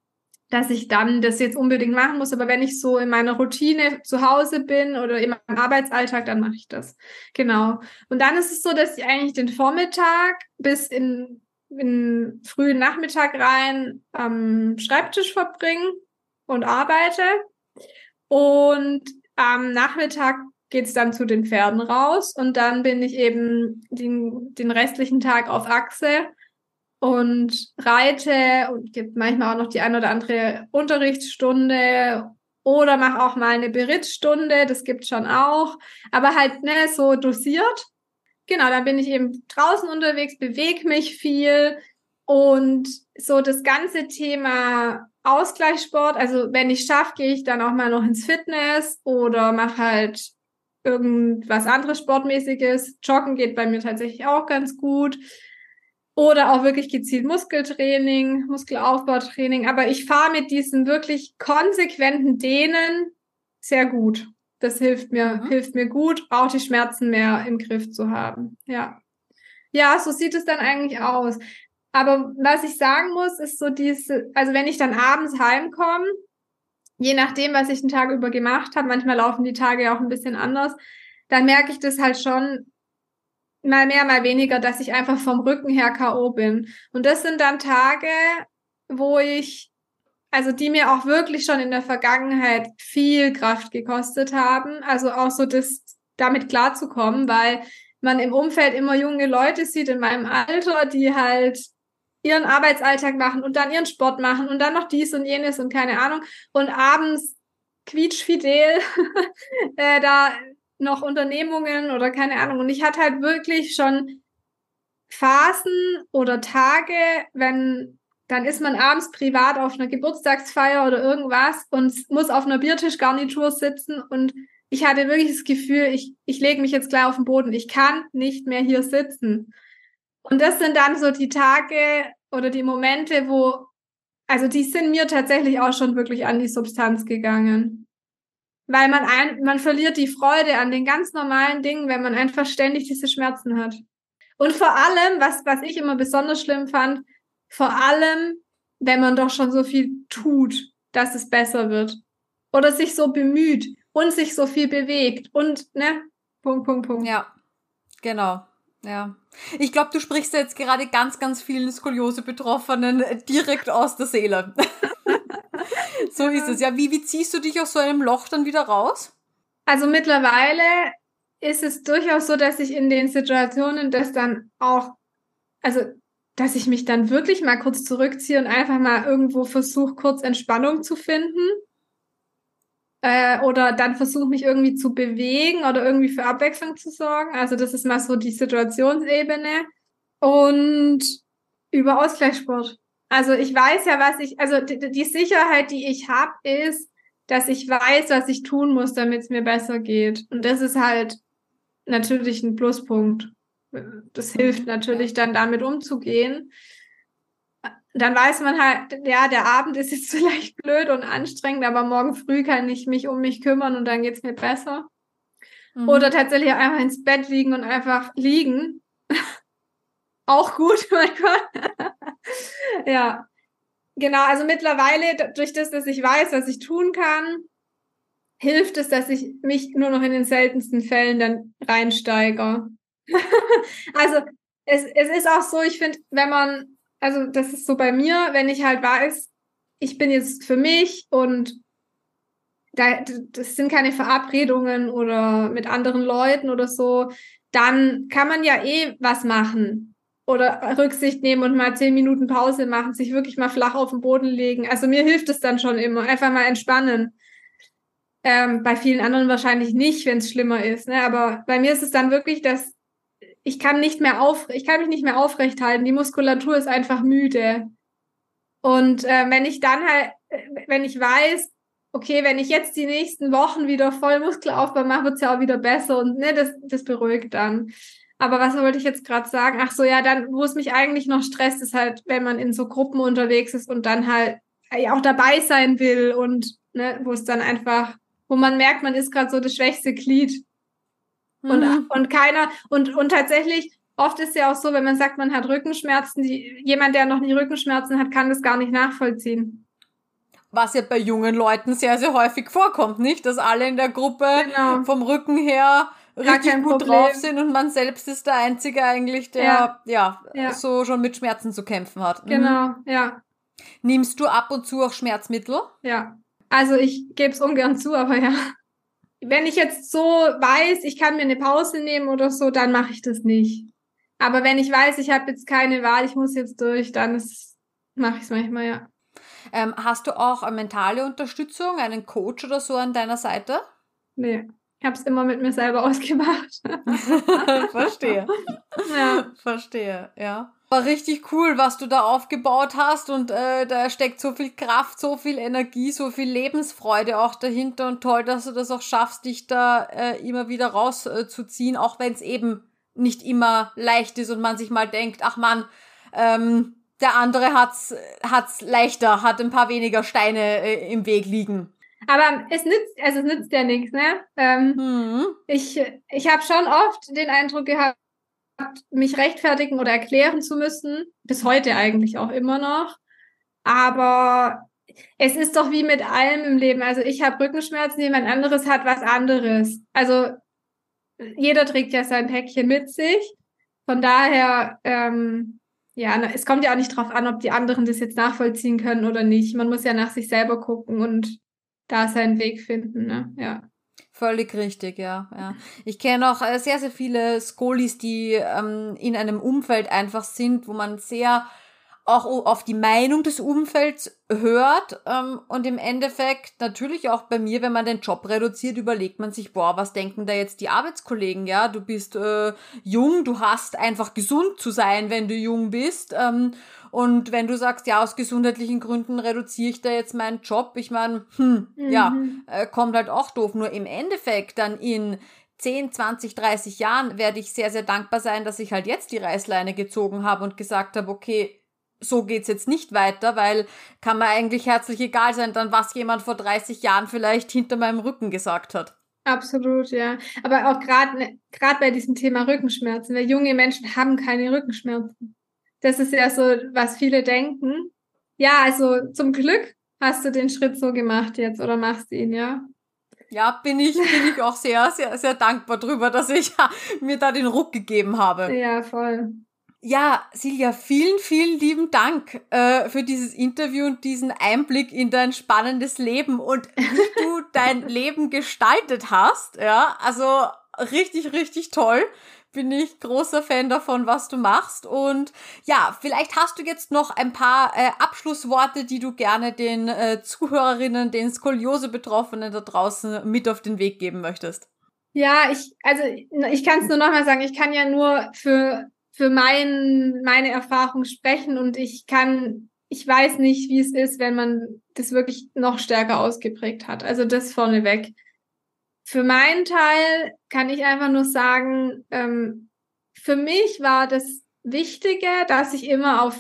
dass ich dann das jetzt unbedingt machen muss. Aber wenn ich so in meiner Routine zu Hause bin oder in meinem Arbeitsalltag, dann mache ich das. Genau. Und dann ist es so, dass ich eigentlich den Vormittag bis in, in frühen Nachmittag rein am Schreibtisch verbringe und arbeite. Und am Nachmittag geht es dann zu den Pferden raus und dann bin ich eben den, den restlichen Tag auf Achse und reite und gibt manchmal auch noch die ein oder andere Unterrichtsstunde oder mache auch mal eine Berittstunde, das gibt schon auch, aber halt ne, so dosiert. Genau, dann bin ich eben draußen unterwegs, bewege mich viel und so das ganze Thema Ausgleichssport, also wenn ich schaffe, gehe ich dann auch mal noch ins Fitness oder mache halt irgendwas anderes Sportmäßiges. Joggen geht bei mir tatsächlich auch ganz gut. Oder auch wirklich gezielt Muskeltraining, Muskelaufbautraining. Aber ich fahre mit diesen wirklich konsequenten Dehnen sehr gut. Das hilft mir, mhm. hilft mir gut, auch die Schmerzen mehr im Griff zu haben. Ja. Ja, so sieht es dann eigentlich aus. Aber was ich sagen muss, ist so diese, also wenn ich dann abends heimkomme, je nachdem, was ich den Tag über gemacht habe, manchmal laufen die Tage ja auch ein bisschen anders, dann merke ich das halt schon mal mehr, mal weniger, dass ich einfach vom Rücken her K.O. bin. Und das sind dann Tage, wo ich, also die mir auch wirklich schon in der Vergangenheit viel Kraft gekostet haben. Also auch so das, damit klarzukommen, weil man im Umfeld immer junge Leute sieht in meinem Alter, die halt ihren Arbeitsalltag machen und dann ihren Sport machen und dann noch dies und jenes und keine Ahnung und abends quietschfidel [LAUGHS] äh, da noch Unternehmungen oder keine Ahnung. Und ich hatte halt wirklich schon Phasen oder Tage, wenn dann ist man abends privat auf einer Geburtstagsfeier oder irgendwas und muss auf einer Biertischgarnitur sitzen und ich hatte wirklich das Gefühl, ich, ich lege mich jetzt gleich auf den Boden. Ich kann nicht mehr hier sitzen. Und das sind dann so die Tage oder die Momente, wo, also die sind mir tatsächlich auch schon wirklich an die Substanz gegangen. Weil man ein, man verliert die Freude an den ganz normalen Dingen, wenn man einfach ständig diese Schmerzen hat. Und vor allem, was, was ich immer besonders schlimm fand, vor allem, wenn man doch schon so viel tut, dass es besser wird. Oder sich so bemüht und sich so viel bewegt und, ne? Punkt, Punkt, Punkt. Ja, genau. Ja. Ich glaube, du sprichst jetzt gerade ganz, ganz vielen Skoliose-Betroffenen direkt aus der Seele. [LAUGHS] so ist es. Ja, wie, wie ziehst du dich aus so einem Loch dann wieder raus? Also mittlerweile ist es durchaus so, dass ich in den Situationen das dann auch, also dass ich mich dann wirklich mal kurz zurückziehe und einfach mal irgendwo versuche, kurz Entspannung zu finden äh, oder dann versuche mich irgendwie zu bewegen oder irgendwie für Abwechslung zu sorgen. Also das ist mal so die Situationsebene und über Ausgleichssport. Also ich weiß ja, was ich, also die, die Sicherheit, die ich habe, ist, dass ich weiß, was ich tun muss, damit es mir besser geht. Und das ist halt natürlich ein Pluspunkt. Das hilft natürlich dann damit umzugehen dann weiß man halt, ja, der Abend ist jetzt [LAUGHS] vielleicht blöd und anstrengend, aber morgen früh kann ich mich um mich kümmern und dann geht's mir besser. Mhm. Oder tatsächlich einfach ins Bett liegen und einfach liegen. [LAUGHS] Auch gut, [LAUGHS] mein Gott. [LAUGHS] ja. Genau, also mittlerweile, durch das, dass ich weiß, was ich tun kann, hilft es, dass ich mich nur noch in den seltensten Fällen dann reinsteige. [LAUGHS] also es, es ist auch so, ich finde, wenn man also das ist so bei mir, wenn ich halt weiß, ich bin jetzt für mich und da, das sind keine Verabredungen oder mit anderen Leuten oder so, dann kann man ja eh was machen oder Rücksicht nehmen und mal zehn Minuten Pause machen, sich wirklich mal flach auf den Boden legen. Also mir hilft es dann schon immer, einfach mal entspannen. Ähm, bei vielen anderen wahrscheinlich nicht, wenn es schlimmer ist. Ne? Aber bei mir ist es dann wirklich, dass ich kann nicht mehr auf, ich kann mich nicht mehr aufrecht halten. Die Muskulatur ist einfach müde. Und äh, wenn ich dann halt, äh, wenn ich weiß, okay, wenn ich jetzt die nächsten Wochen wieder voll Muskelaufbau mache, wird's ja auch wieder besser und ne, das, das beruhigt dann. Aber was wollte ich jetzt gerade sagen? Ach so, ja, dann, wo es mich eigentlich noch stresst, ist halt, wenn man in so Gruppen unterwegs ist und dann halt ja, auch dabei sein will und ne, wo es dann einfach, wo man merkt, man ist gerade so das schwächste Glied und, mhm. und keiner, und, und tatsächlich, oft ist ja auch so, wenn man sagt, man hat Rückenschmerzen, die, jemand, der noch nie Rückenschmerzen hat, kann das gar nicht nachvollziehen. Was ja bei jungen Leuten sehr, sehr häufig vorkommt, nicht? Dass alle in der Gruppe genau. vom Rücken her richtig gut Problem. drauf sind und man selbst ist der Einzige eigentlich, der ja. ja, so schon mit Schmerzen zu kämpfen hat. Mhm. Genau, ja. Nimmst du ab und zu auch Schmerzmittel? Ja. Also ich gebe es ungern zu, aber ja wenn ich jetzt so weiß, ich kann mir eine Pause nehmen oder so, dann mache ich das nicht. Aber wenn ich weiß, ich habe jetzt keine Wahl, ich muss jetzt durch, dann mache ich es manchmal, ja. Ähm, hast du auch eine mentale Unterstützung, einen Coach oder so an deiner Seite? Nee, ich habe es immer mit mir selber [LAUGHS] ausgemacht. [LAUGHS] Verstehe. Ja. Verstehe, ja. War richtig cool, was du da aufgebaut hast und äh, da steckt so viel Kraft, so viel Energie, so viel Lebensfreude auch dahinter und toll, dass du das auch schaffst, dich da äh, immer wieder rauszuziehen, äh, auch wenn es eben nicht immer leicht ist und man sich mal denkt, ach man, ähm, der andere hat's hat's leichter, hat ein paar weniger Steine äh, im Weg liegen. Aber es nützt, also es nützt ja nichts, ne? Ähm, mhm. Ich, ich habe schon oft den Eindruck gehabt, mich rechtfertigen oder erklären zu müssen. Bis heute eigentlich auch immer noch. Aber es ist doch wie mit allem im Leben. Also ich habe Rückenschmerzen, jemand anderes hat was anderes. Also jeder trägt ja sein Päckchen mit sich. Von daher, ähm, ja, es kommt ja auch nicht drauf an, ob die anderen das jetzt nachvollziehen können oder nicht. Man muss ja nach sich selber gucken und da seinen Weg finden, ne? Ja. Völlig richtig, ja. ja. Ich kenne auch äh, sehr, sehr viele Skolis, die ähm, in einem Umfeld einfach sind, wo man sehr auch auf die Meinung des Umfelds hört ähm, und im Endeffekt natürlich auch bei mir, wenn man den Job reduziert, überlegt man sich, boah, was denken da jetzt die Arbeitskollegen, ja, du bist äh, jung, du hast einfach gesund zu sein, wenn du jung bist ähm, und wenn du sagst, ja, aus gesundheitlichen Gründen reduziere ich da jetzt meinen Job, ich meine, hm, mhm. ja, äh, kommt halt auch doof, nur im Endeffekt dann in 10, 20, 30 Jahren werde ich sehr, sehr dankbar sein, dass ich halt jetzt die Reißleine gezogen habe und gesagt habe, okay, so geht's jetzt nicht weiter, weil kann mir eigentlich herzlich egal sein, dann was jemand vor 30 Jahren vielleicht hinter meinem Rücken gesagt hat. Absolut, ja. Aber auch gerade ne, gerade bei diesem Thema Rückenschmerzen, weil junge Menschen haben keine Rückenschmerzen. Das ist ja so, was viele denken. Ja, also zum Glück hast du den Schritt so gemacht jetzt oder machst ihn, ja? Ja, bin ich, bin ich auch sehr, sehr, sehr dankbar drüber, dass ich [LAUGHS] mir da den Ruck gegeben habe. Ja, voll. Ja, Silja, vielen, vielen lieben Dank äh, für dieses Interview und diesen Einblick in dein spannendes Leben und wie [LAUGHS] du dein Leben gestaltet hast. Ja, also richtig, richtig toll. Bin ich großer Fan davon, was du machst. Und ja, vielleicht hast du jetzt noch ein paar äh, Abschlussworte, die du gerne den äh, Zuhörerinnen, den Skoliose-Betroffenen da draußen mit auf den Weg geben möchtest. Ja, ich, also ich kann es nur nochmal sagen, ich kann ja nur für für mein, meine Erfahrung sprechen und ich kann, ich weiß nicht, wie es ist, wenn man das wirklich noch stärker ausgeprägt hat. Also das vorneweg. Für meinen Teil kann ich einfach nur sagen, ähm, für mich war das Wichtige, dass ich immer auf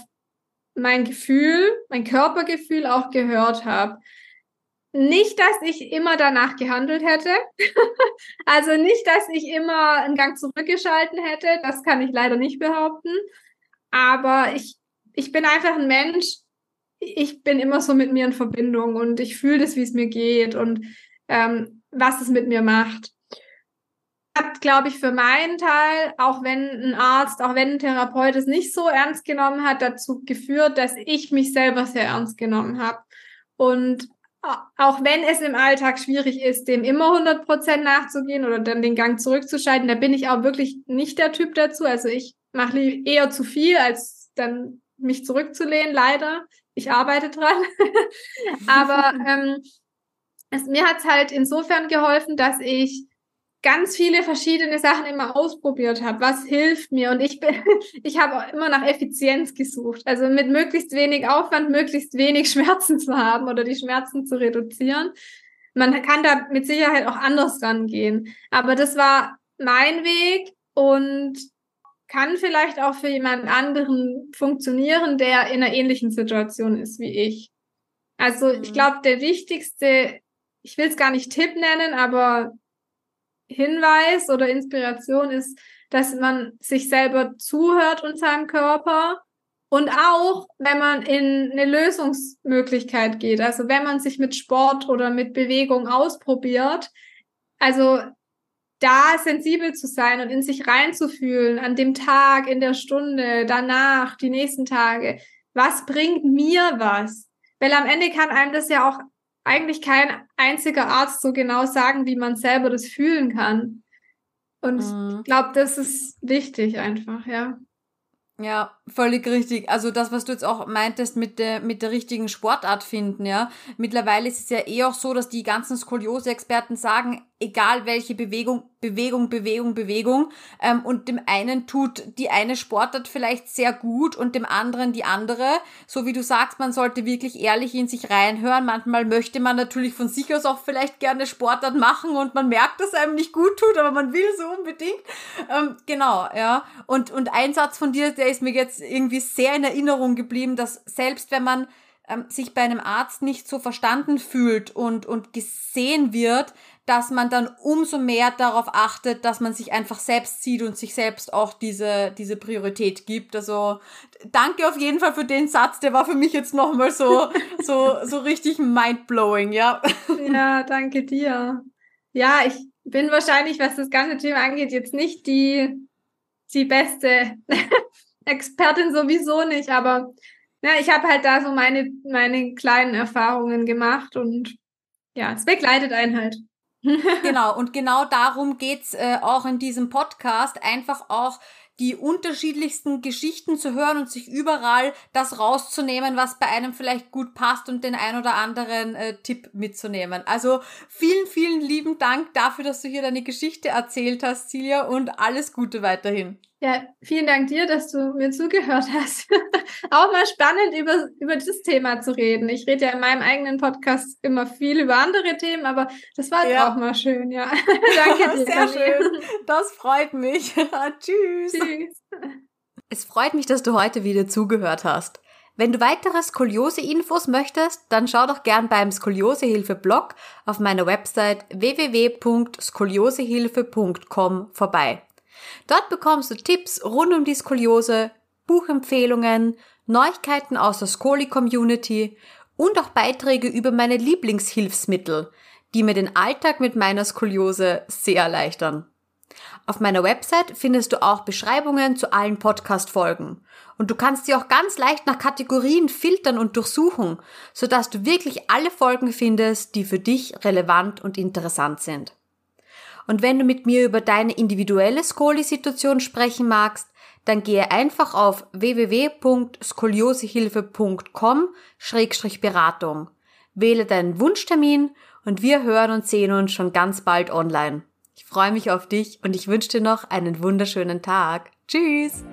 mein Gefühl, mein Körpergefühl auch gehört habe. Nicht, dass ich immer danach gehandelt hätte. [LAUGHS] also nicht, dass ich immer einen Gang zurückgeschalten hätte. Das kann ich leider nicht behaupten. Aber ich, ich bin einfach ein Mensch. Ich bin immer so mit mir in Verbindung und ich fühle das, wie es mir geht und ähm, was es mit mir macht. Hat, glaube ich, für meinen Teil, auch wenn ein Arzt, auch wenn ein Therapeut es nicht so ernst genommen hat, dazu geführt, dass ich mich selber sehr ernst genommen habe. Und auch wenn es im Alltag schwierig ist, dem immer 100 Prozent nachzugehen oder dann den Gang zurückzuschalten, da bin ich auch wirklich nicht der Typ dazu. Also ich mache eher zu viel, als dann mich zurückzulehnen, leider. Ich arbeite dran. [LAUGHS] Aber [LAUGHS] ähm, es, mir hat's halt insofern geholfen, dass ich ganz viele verschiedene Sachen immer ausprobiert habe. Was hilft mir? Und ich bin, [LAUGHS] ich habe immer nach Effizienz gesucht. Also mit möglichst wenig Aufwand, möglichst wenig [LAUGHS] Schmerzen zu haben oder die Schmerzen zu reduzieren. Man kann da mit Sicherheit auch anders rangehen. Aber das war mein Weg und kann vielleicht auch für jemand anderen funktionieren, der in einer ähnlichen Situation ist wie ich. Also ich mhm. glaube, der wichtigste, ich will es gar nicht Tipp nennen, aber Hinweis oder Inspiration ist, dass man sich selber zuhört und seinem Körper. Und auch, wenn man in eine Lösungsmöglichkeit geht, also wenn man sich mit Sport oder mit Bewegung ausprobiert, also da sensibel zu sein und in sich reinzufühlen, an dem Tag, in der Stunde, danach, die nächsten Tage, was bringt mir was? Weil am Ende kann einem das ja auch eigentlich kein einziger Arzt so genau sagen, wie man selber das fühlen kann. Und mhm. ich glaube, das ist wichtig einfach, ja. Ja, völlig richtig. Also das, was du jetzt auch meintest mit der, mit der richtigen Sportart finden, ja. Mittlerweile ist es ja eh auch so, dass die ganzen Skoliose-Experten sagen, egal welche Bewegung, Bewegung, Bewegung, Bewegung. Ähm, und dem einen tut die eine Sportart vielleicht sehr gut und dem anderen die andere. So wie du sagst, man sollte wirklich ehrlich in sich reinhören. Manchmal möchte man natürlich von sich aus auch vielleicht gerne Sportart machen und man merkt, dass einem nicht gut tut, aber man will so unbedingt. Ähm, genau, ja. Und, und ein Satz von dir, der ist mir jetzt irgendwie sehr in Erinnerung geblieben, dass selbst wenn man ähm, sich bei einem Arzt nicht so verstanden fühlt und, und gesehen wird, dass man dann umso mehr darauf achtet, dass man sich einfach selbst sieht und sich selbst auch diese, diese Priorität gibt. Also danke auf jeden Fall für den Satz, der war für mich jetzt nochmal so, so, so richtig mindblowing, ja. [LAUGHS] Ja, danke dir. Ja, ich bin wahrscheinlich, was das ganze Thema angeht, jetzt nicht die, die beste [LAUGHS] Expertin sowieso nicht, aber ja, ich habe halt da so meine, meine kleinen Erfahrungen gemacht und ja, es begleitet einen halt. Genau, und genau darum geht's äh, auch in diesem Podcast, einfach auch die unterschiedlichsten Geschichten zu hören und sich überall das rauszunehmen, was bei einem vielleicht gut passt und den ein oder anderen äh, Tipp mitzunehmen. Also vielen, vielen lieben Dank dafür, dass du hier deine Geschichte erzählt hast, Silja, und alles Gute weiterhin. Ja, vielen Dank dir, dass du mir zugehört hast. [LAUGHS] auch mal spannend, über, über das Thema zu reden. Ich rede ja in meinem eigenen Podcast immer viel über andere Themen, aber das war ja. auch mal schön, ja. [LAUGHS] [LAUGHS] Danke dir. Sehr schön. Das freut mich. Tschüss. Tschüss. Es freut mich, dass du heute wieder zugehört hast. Wenn du weitere Skoliose-Infos möchtest, dann schau doch gern beim Skoliosehilfe-Blog auf meiner Website www.skoliosehilfe.com vorbei. Dort bekommst du Tipps rund um die Skoliose, Buchempfehlungen, Neuigkeiten aus der Skoli-Community und auch Beiträge über meine Lieblingshilfsmittel, die mir den Alltag mit meiner Skoliose sehr erleichtern. Auf meiner Website findest du auch Beschreibungen zu allen Podcast-Folgen. Und du kannst sie auch ganz leicht nach Kategorien filtern und durchsuchen, sodass du wirklich alle Folgen findest, die für dich relevant und interessant sind. Und wenn du mit mir über deine individuelle Skoli-Situation sprechen magst, dann gehe einfach auf www.skoliosehilfe.com-beratung. Wähle deinen Wunschtermin und wir hören und sehen uns schon ganz bald online. Ich freue mich auf dich und ich wünsche dir noch einen wunderschönen Tag. Tschüss!